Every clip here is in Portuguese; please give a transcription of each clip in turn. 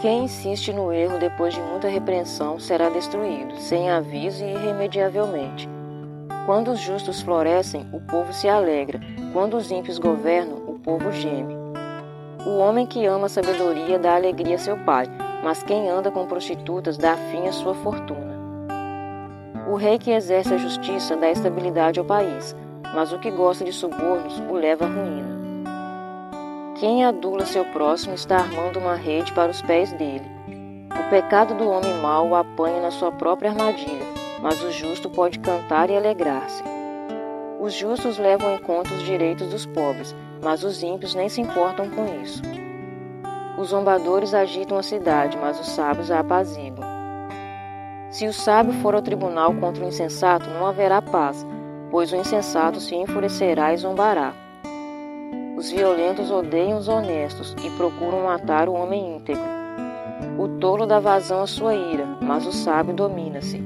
Quem insiste no erro depois de muita repreensão será destruído, sem aviso e irremediavelmente. Quando os justos florescem, o povo se alegra. Quando os ímpios governam, o povo geme. O homem que ama a sabedoria dá alegria a seu pai, mas quem anda com prostitutas dá fim à sua fortuna. O rei que exerce a justiça dá estabilidade ao país, mas o que gosta de subornos o leva à ruína. Quem adula seu próximo está armando uma rede para os pés dele. O pecado do homem mau o apanha na sua própria armadilha, mas o justo pode cantar e alegrar-se. Os justos levam em conta os direitos dos pobres, mas os ímpios nem se importam com isso. Os zombadores agitam a cidade, mas os sábios a apaziguam. Se o sábio for ao tribunal contra o insensato, não haverá paz, pois o insensato se enfurecerá e zombará. Os violentos odeiam os honestos e procuram matar o homem íntegro. O tolo dá vazão à sua ira, mas o sábio domina-se.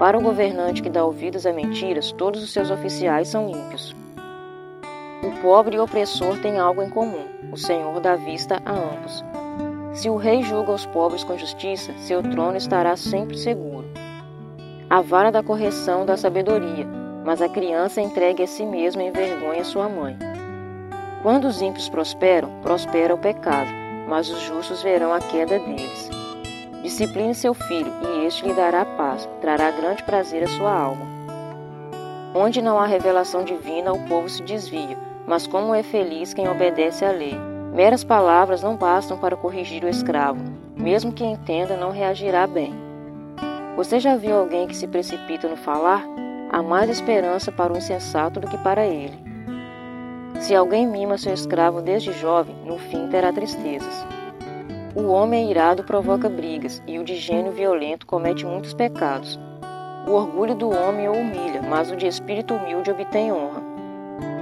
Para o governante que dá ouvidos a mentiras, todos os seus oficiais são ímpios. O pobre e o opressor têm algo em comum: o Senhor dá vista a ambos. Se o rei julga os pobres com justiça, seu trono estará sempre seguro. A vara da correção dá sabedoria, mas a criança entregue a si mesma envergonha sua mãe. Quando os ímpios prosperam, prospera o pecado, mas os justos verão a queda deles. Discipline seu filho, e este lhe dará paz, trará grande prazer à sua alma. Onde não há revelação divina, o povo se desvia, mas como é feliz quem obedece à lei. Meras palavras não bastam para corrigir o escravo, mesmo que entenda, não reagirá bem. Você já viu alguém que se precipita no falar? Há mais esperança para o insensato do que para ele. Se alguém mima seu escravo desde jovem, no fim terá tristezas. O homem irado provoca brigas, e o de gênio violento comete muitos pecados. O orgulho do homem o humilha, mas o de espírito humilde obtém honra.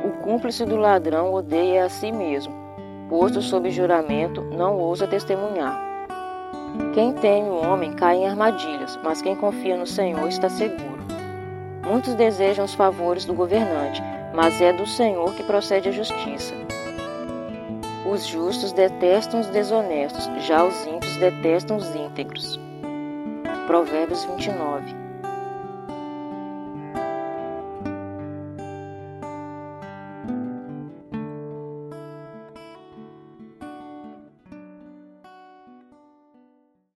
O cúmplice do ladrão odeia a si mesmo, posto sob juramento, não ousa testemunhar. Quem teme o homem cai em armadilhas, mas quem confia no Senhor está seguro. Muitos desejam os favores do governante, mas é do Senhor que procede a justiça. Os justos detestam os desonestos, já os ímpios detestam os íntegros. Provérbios 29